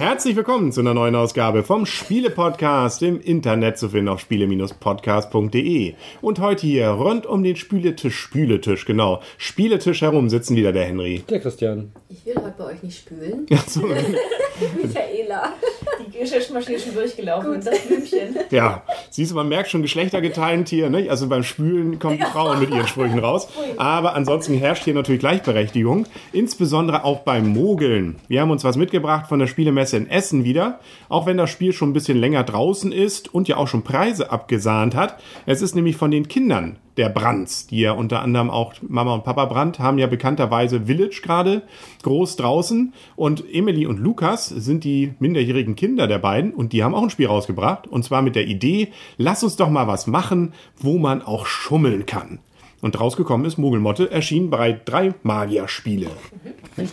Herzlich willkommen zu einer neuen Ausgabe vom Spiele-Podcast im Internet zu finden auf spiele-podcast.de. Und heute hier rund um den Spületisch, Spületisch, genau. Spieletisch herum sitzen wieder der Henry. Der Christian. Ich will heute bei euch nicht spülen. Ja, so, Michaela. Die Geschirrmaschine ist schon durchgelaufen und das Blümchen. ja, siehst du, man merkt schon geschlechtergeteilt hier, ne? Also beim Spülen kommen die Frauen mit ihren Sprüchen raus. Aber ansonsten herrscht hier natürlich Gleichberechtigung, insbesondere auch beim Mogeln. Wir haben uns was mitgebracht von der Spielemesse in Essen wieder, auch wenn das Spiel schon ein bisschen länger draußen ist und ja auch schon Preise abgesahnt hat. Es ist nämlich von den Kindern der Brands, die ja unter anderem auch Mama und Papa Brandt haben ja bekannterweise Village gerade groß draußen und Emily und Lukas sind die minderjährigen Kinder der beiden und die haben auch ein Spiel rausgebracht und zwar mit der Idee, lass uns doch mal was machen, wo man auch schummeln kann. Und rausgekommen ist Mogelmotte, erschienen bei drei Magierspiele.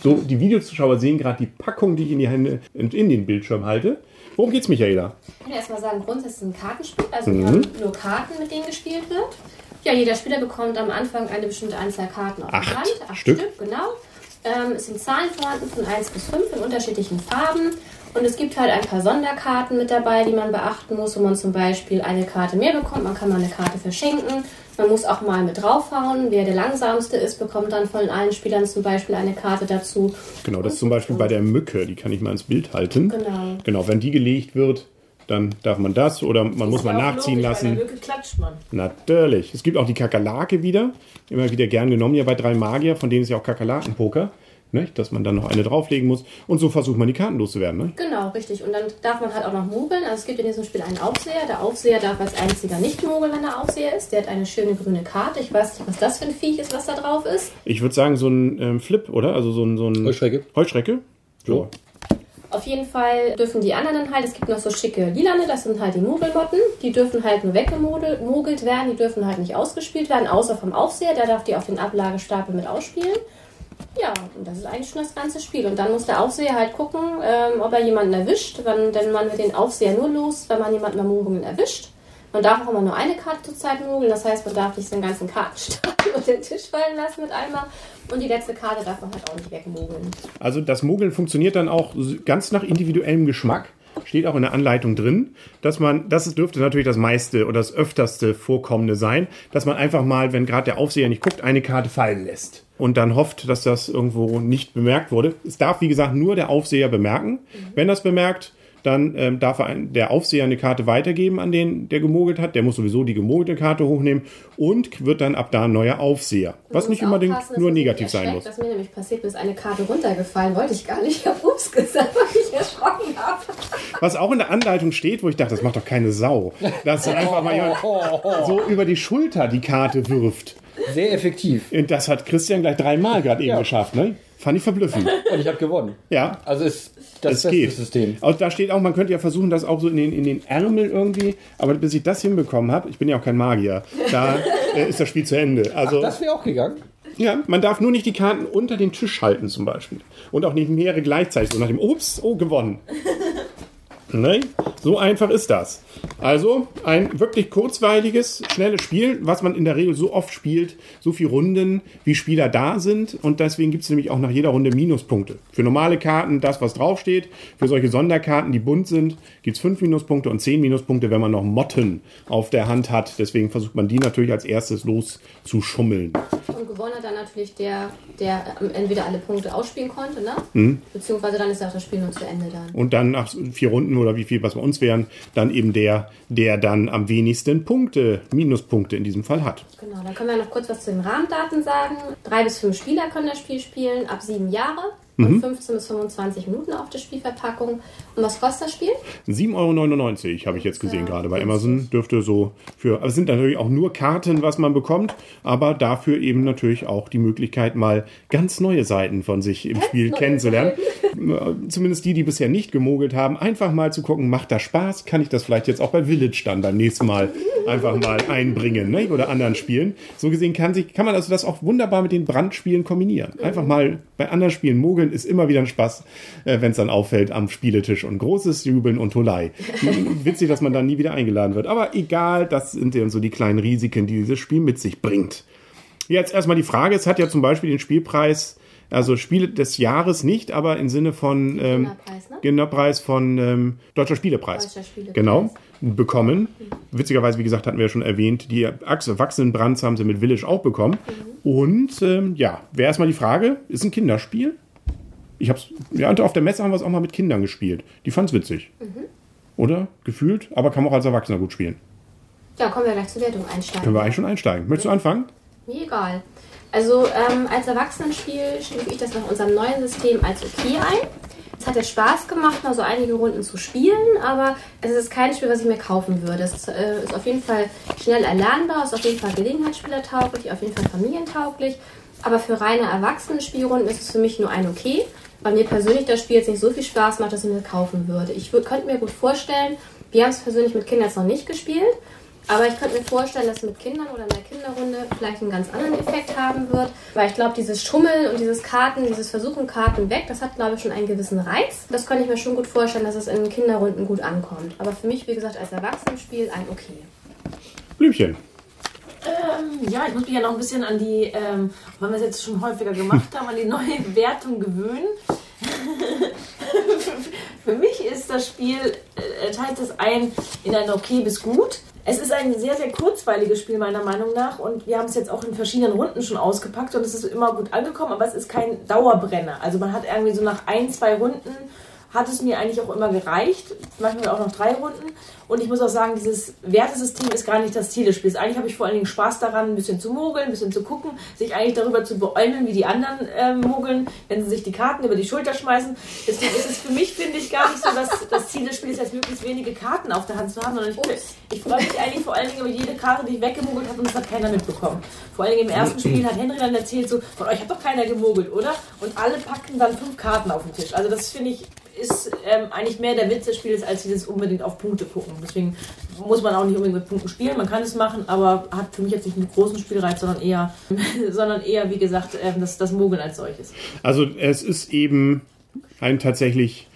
So, die Videozuschauer sehen gerade die Packung, die ich in die Hände, in den Bildschirm halte. Worum geht's, Michaela? Ich kann erstmal sagen, grundsätzlich ist es ein Kartenspiel. Also wir haben nur Karten, mit denen gespielt wird. Ja, jeder Spieler bekommt am Anfang eine bestimmte Anzahl Karten auf Acht die Hand. Acht Stück. Stück, genau. Ähm, es sind Zahlen vorhanden von 1 bis 5 in unterschiedlichen Farben. Und es gibt halt ein paar Sonderkarten mit dabei, die man beachten muss, wo man zum Beispiel eine Karte mehr bekommt. Man kann mal eine Karte verschenken. Man muss auch mal mit draufhauen. Wer der langsamste ist, bekommt dann von allen Spielern zum Beispiel eine Karte dazu. Genau, das ist zum Beispiel bei der Mücke, die kann ich mal ins Bild halten. Genau. Genau, wenn die gelegt wird, dann darf man das oder man muss Ist mal nachziehen logisch, lassen. klatscht man. Natürlich. Es gibt auch die Kakerlake wieder. Immer wieder gern genommen ja bei drei Magier, von denen ist ja auch Kakerlakenpoker. Ne? Dass man dann noch eine drauflegen muss. Und so versucht man die Karten loszuwerden. Ne? Genau, richtig. Und dann darf man halt auch noch mogeln. Also es gibt in diesem Spiel einen Aufseher. Der Aufseher darf als einziger nicht mogeln, wenn er Aufseher ist. Der hat eine schöne grüne Karte. Ich weiß nicht, was das für ein Viech ist, was da drauf ist. Ich würde sagen, so ein ähm, Flip, oder? Also so ein. So ein Heuschrecke. Heuschrecke? So. Auf jeden Fall dürfen die anderen dann halt, es gibt noch so schicke Lilane, das sind halt die Mogelmotten. Die dürfen halt nur weggemogelt werden, die dürfen halt nicht ausgespielt werden, außer vom Aufseher. Der darf die auf den Ablagestapel mit ausspielen. Ja, und das ist eigentlich schon das ganze Spiel. Und dann muss der Aufseher halt gucken, ähm, ob er jemanden erwischt. Wann, denn man wird den Aufseher nur los, wenn man jemanden beim Mogeln erwischt. Man darf auch immer nur eine Karte zur Zeit mogeln. Das heißt, man darf nicht den ganzen Kartenstapel unter den Tisch fallen lassen mit einmal. Und die letzte Karte darf man halt auch nicht wegmogeln. Also das Mogeln funktioniert dann auch ganz nach individuellem Geschmack. Steht auch in der Anleitung drin, dass man, das dürfte natürlich das meiste oder das öfterste Vorkommende sein, dass man einfach mal, wenn gerade der Aufseher nicht guckt, eine Karte fallen lässt. Und dann hofft, dass das irgendwo nicht bemerkt wurde. Es darf, wie gesagt, nur der Aufseher bemerken. Wenn das bemerkt, dann ähm, darf er ein, der Aufseher eine Karte weitergeben an den, der gemogelt hat. Der muss sowieso die gemogelte Karte hochnehmen und wird dann ab da ein neuer Aufseher. Was nicht unbedingt nur negativ sein muss. Was mir nämlich passiert ist, eine Karte runtergefallen, wollte ich gar nicht. Ich habe Ups gesagt, weil ich erschrocken habe. Was auch in der Anleitung steht, wo ich dachte, das macht doch keine Sau. Dass dann einfach mal jemand so über die Schulter die Karte wirft. Sehr effektiv. Und das hat Christian gleich dreimal gerade eben Ja. geschafft, ne? Fand ich verblüffend. Und ich habe gewonnen. Ja. Also ist das Es beste geht. System. Auch da steht auch, man könnte ja versuchen, das auch so in den, in den Ärmel irgendwie, aber bis ich das hinbekommen habe, ich bin ja auch kein Magier, da äh, ist das Spiel zu Ende. Also, Das wäre auch gegangen. ja, man darf nur nicht die Karten unter den Tisch halten zum Beispiel. Und auch nicht mehrere gleichzeitig, so nach dem, ups, oh, gewonnen. Ne? So einfach ist das. Also ein wirklich kurzweiliges, schnelles Spiel, was man in der Regel so oft spielt, so viele Runden, wie Spieler da sind. Und deswegen gibt es nämlich auch nach jeder Runde Minuspunkte. Für normale Karten das, was draufsteht. Für solche Sonderkarten, die bunt sind, gibt es 5 Minuspunkte und 10 Minuspunkte, wenn man noch Motten auf der Hand hat. Deswegen versucht man die natürlich als erstes loszuschummeln. Und gewonnen hat dann natürlich der, der entweder alle Punkte ausspielen konnte, ne? Mhm. Beziehungsweise dann ist auch das Spiel nur zu Ende dann. Und dann nach vier Runden oder wie viel was bei uns wären, dann eben der, der dann am wenigsten Punkte, Minuspunkte in diesem Fall hat. Genau, dann können wir noch kurz was zu den Rahmendaten sagen. Drei bis fünf Spieler können das Spiel spielen, ab sieben Jahre. Mhm. Und 15 bis 25 Minuten auf der Spielverpackung. Und was kostet das Spiel? 7,99 Euro habe ich jetzt gesehen gerade bei Amazon. Dürfte so für, aber es sind natürlich auch nur Karten, was man bekommt, aber dafür eben natürlich auch die Möglichkeit, mal ganz neue Seiten von sich im Spiel kennenzulernen. Zumindest die, die bisher nicht gemogelt haben, einfach mal zu gucken, macht das Spaß? Kann ich das vielleicht jetzt auch bei Village dann beim nächsten Mal einfach mal einbringen ne? oder anderen Spielen? So gesehen kann, sich, kann man also das auch wunderbar mit den Brandspielen kombinieren. Einfach mal bei anderen Spielen mogeln Mogeln ist immer wieder ein Spaß, äh, wenn es dann auffällt am Spieletisch und großes Jubeln und Tolei. Witzig, dass man dann nie wieder eingeladen wird. Aber egal, das sind ja so die kleinen Risiken, die dieses Spiel mit sich bringt. Jetzt erstmal die Frage, es hat ja zum Beispiel den Spielpreis, also Spiele des Jahres nicht, aber im Sinne von ähm, Gewinnerpreis, ne? Von ähm, Deutscher Spielepreis. Deutscher Spielepreis. Genau, bekommen. Witzigerweise, wie gesagt, hatten wir ja schon erwähnt, die Erwachsenenbrands haben sie mit Village auch bekommen. Und ähm, ja, wäre erstmal die Frage, ist ein Kinderspiel? Ich hab's, ja, auf der Messe haben wir es auch mal mit Kindern gespielt. Die fand's witzig. Oder? Gefühlt, aber kann man auch als Erwachsener gut spielen. Ja, kommen wir gleich zur Wertung einsteigen. Können wir eigentlich schon einsteigen. Möchtest du anfangen? Mir egal. Also ähm, als Erwachsenenspiel stufe ich das nach unserem neuen System als okay ein. Es hat jetzt Spaß gemacht, mal so einige Runden zu spielen, aber es ist kein Spiel, was ich mir kaufen würde. Es äh, ist auf jeden Fall schnell erlernbar, ist auf jeden Fall gelegenheitsspielertauglich, auf jeden Fall familientauglich. Aber für reine Erwachsenenspielrunden ist es für mich nur ein okay. Weil mir persönlich das Spiel jetzt nicht so viel Spaß macht, dass ich mir kaufen würde. Ich würd, könnte mir gut vorstellen, wir haben es persönlich mit Kindern jetzt noch nicht gespielt, aber ich könnte mir vorstellen, dass es mit Kindern oder in der Kinderrunde vielleicht einen ganz anderen Effekt haben wird. Weil ich glaube, dieses Schummeln und dieses Karten, dieses Versuchen Karten weg, das hat, glaube ich, schon einen gewissen Reiz. Das könnte ich mir schon gut vorstellen, dass es in Kinderrunden gut ankommt. Aber für mich, wie gesagt, als Erwachsenenspiel ein okay. Blümchen. Ähm, ja, ich muss mich ja noch ein bisschen an die, ähm, wenn wir es jetzt schon häufiger gemacht haben, an die neue Wertung gewöhnen. Für mich ist das Spiel, äh, teilt es ein in ein okay bis gut. Es ist ein sehr, sehr kurzweiliges Spiel meiner Meinung nach und wir haben es jetzt auch in verschiedenen Runden schon ausgepackt und es ist immer gut angekommen, aber es ist kein Dauerbrenner. Also man hat irgendwie so nach ein, zwei Runden hat es mir eigentlich auch immer gereicht. Manchmal auch noch drei Runden. Und ich muss auch sagen, dieses Wertesystem ist gar nicht das Ziel des Spiels. Eigentlich habe ich vor allen Dingen Spaß daran, ein bisschen zu mogeln, ein bisschen zu gucken, sich eigentlich darüber zu beäumeln, wie die anderen äh, mogeln, wenn sie sich die Karten über die Schulter schmeißen. Deswegen ist es für mich, finde ich, gar nicht so, dass das Ziel des Spiels ist, möglichst wenige Karten auf der Hand zu haben, sondern ich, ich freue mich eigentlich vor allen Dingen über jede Karte, die ich weggemogelt habe und das hat keiner mitbekommen. Vor allen Dingen im ersten Spiel hat Henry dann erzählt, so, von euch hat doch keiner gemogelt, oder? Und alle packten dann fünf Karten auf den Tisch. Also das finde ich ist ähm, eigentlich mehr der Witz des Spiels, als dieses unbedingt auf Punkte gucken. Deswegen muss man auch nicht unbedingt mit Punkten spielen. Man kann es machen, aber hat für mich jetzt nicht einen großen Spielreiz, sondern eher, sondern eher wie gesagt, ähm, das, das Mogeln als solches. Also es ist eben ein tatsächlich,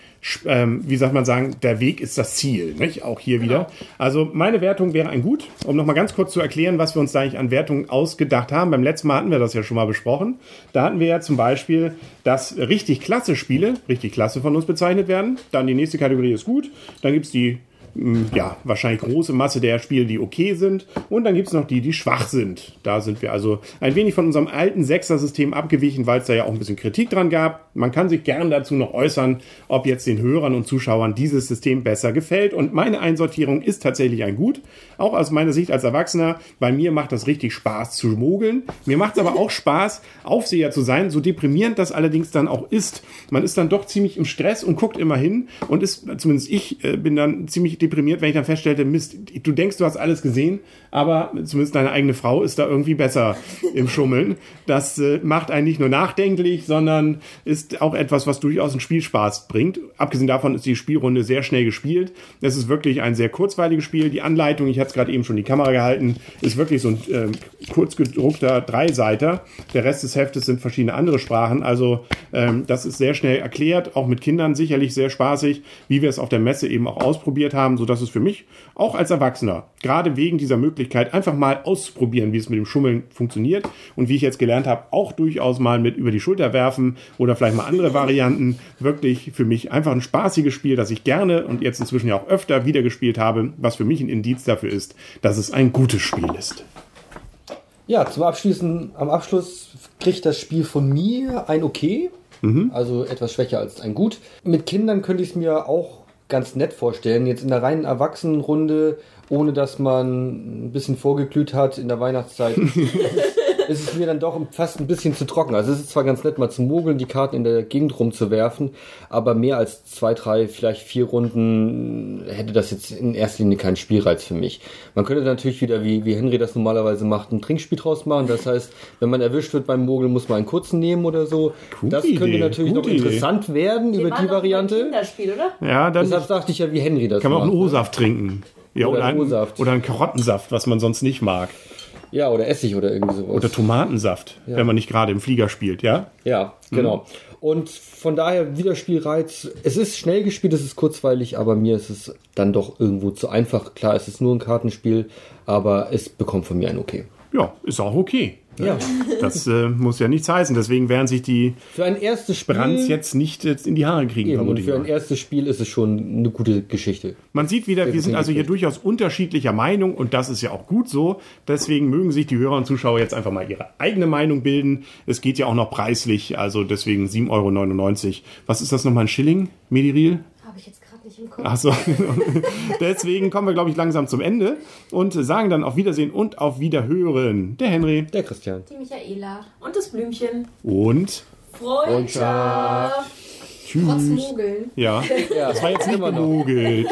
ähm, wie sagt man sagen, der Weg ist das Ziel, nicht? Auch hier wieder. Also meine Wertung wäre ein Gut. Um nochmal ganz kurz zu erklären, was wir uns da eigentlich an Wertungen ausgedacht haben. Beim letzten Mal hatten wir das ja schon mal besprochen. Da hatten wir ja zum Beispiel, dass richtig klasse Spiele, richtig klasse von uns bezeichnet werden. Dann die nächste Kategorie ist gut. Dann gibt's die mh, ja, wahrscheinlich große Masse der Spiele, die okay sind. Und dann gibt's noch die, die schwach sind. Da sind wir also ein wenig von unserem alten Sechser-System abgewichen, weil es da ja auch ein bisschen Kritik dran gab. Man kann sich gern dazu noch äußern, ob jetzt den Hörern und Zuschauern dieses System besser gefällt. Und meine Einsortierung ist tatsächlich ein Gut. Auch aus meiner Sicht als Erwachsener. Bei mir macht das richtig Spaß zu mogeln. Mir macht es aber auch Spaß, Aufseher zu sein. So deprimierend das allerdings dann auch ist. Man ist dann doch ziemlich im Stress und guckt immer hin und ist, zumindest ich äh, bin dann ziemlich deprimiert, wenn ich dann feststellte, Mist, du denkst, du hast alles gesehen, aber zumindest deine eigene Frau ist da irgendwie besser im Schummeln. Das äh, macht einen nicht nur nachdenklich, sondern ist auch etwas, was durchaus einen Spielspaß bringt. Abgesehen davon ist die Spielrunde sehr schnell gespielt. Es ist wirklich ein sehr kurzweiliges Spiel. Die Anleitung, ich hatte es gerade eben schon die Kamera gehalten, ist wirklich so ein ähm, kurz gedruckter Dreiseiter. Der Rest des Heftes sind verschiedene andere Sprachen. Also ähm, das ist sehr schnell erklärt, auch mit Kindern sicherlich sehr spaßig, wie wir es auf der Messe eben auch ausprobiert haben, so dass es für mich auch als Erwachsener, gerade wegen dieser Möglichkeit, einfach mal auszuprobieren, wie es mit dem Schummeln funktioniert und wie ich jetzt gelernt habe, auch durchaus mal mit über die Schulter werfen oder vielleicht mal andere Varianten, wirklich für mich einfach ein spaßiges Spiel, das ich gerne und jetzt inzwischen ja auch öfter wieder gespielt habe, was für mich ein Indiz dafür ist, dass es ein gutes Spiel ist. Ja, zum Abschließen, am Abschluss kriegt das Spiel von mir ein Okay. Also etwas schwächer als ein Gut. Mit Kindern könnte ich es mir auch ganz nett vorstellen. Jetzt in der reinen Erwachsenenrunde, ohne dass man ein bisschen vorgeglüht hat in der Weihnachtszeit, ist es mir dann doch fast ein bisschen zu trocken. Also es ist zwar ganz nett, mal zu mogeln, die Karten in der Gegend rumzuwerfen, aber mehr als zwei, drei, vielleicht vier Runden hätte das jetzt in erster Linie keinen Spielreiz für mich. Man könnte natürlich wieder, wie, wie Henry das normalerweise macht, ein Trinkspiel draus machen. Das heißt, wenn man erwischt wird beim Mogeln, muss man einen kurzen nehmen oder so. Gute das könnte Idee, natürlich noch Idee. interessant werden über die doch beim Variante. Kinderspiel, oder? Ja, dann Deshalb sagte ich ja, wie Henry das kann man auch einen macht. O-Saft trinken. Ja, Oder oder, einen einen, O-Saft. oder einen Karottensaft, was man sonst nicht mag. Ja, oder Essig oder irgendwie sowas. Oder Tomatensaft, wenn man nicht gerade im Flieger spielt, ja? Ja, genau. Und von daher wieder Spielreiz. Es ist schnell gespielt, es ist kurzweilig, aber mir ist es dann doch irgendwo zu einfach. Klar, es ist nur ein Kartenspiel, aber es bekommt von mir ein Okay. Ja, ist auch okay. Ja. Das äh, muss ja nichts heißen. Deswegen werden sich die Für ein erstes Spiel. Brands jetzt nicht jetzt in die Haare kriegen, Eben, für ein erstes Spiel ist es schon eine gute Geschichte. Man sieht wieder, wir sind also hier durchaus unterschiedlicher Meinung und das ist ja auch gut so. Deswegen mögen sich die Hörer und Zuschauer jetzt einfach mal ihre eigene Meinung bilden. Es geht ja auch noch preislich, also deswegen 7,99 Euro. Was ist das nochmal, ein Schilling, Mediril? Gerade nicht im Kopf. Achso. Deswegen kommen wir, glaube ich, langsam zum Ende und sagen dann auf Wiedersehen und auf Wiederhören. Der Henry Der Christian. Die Michaela. Und das Blümchen. und Freundschaft. tschüss. Trotz Mogeln. Ja, das war jetzt nicht Immer noch. gemogelt.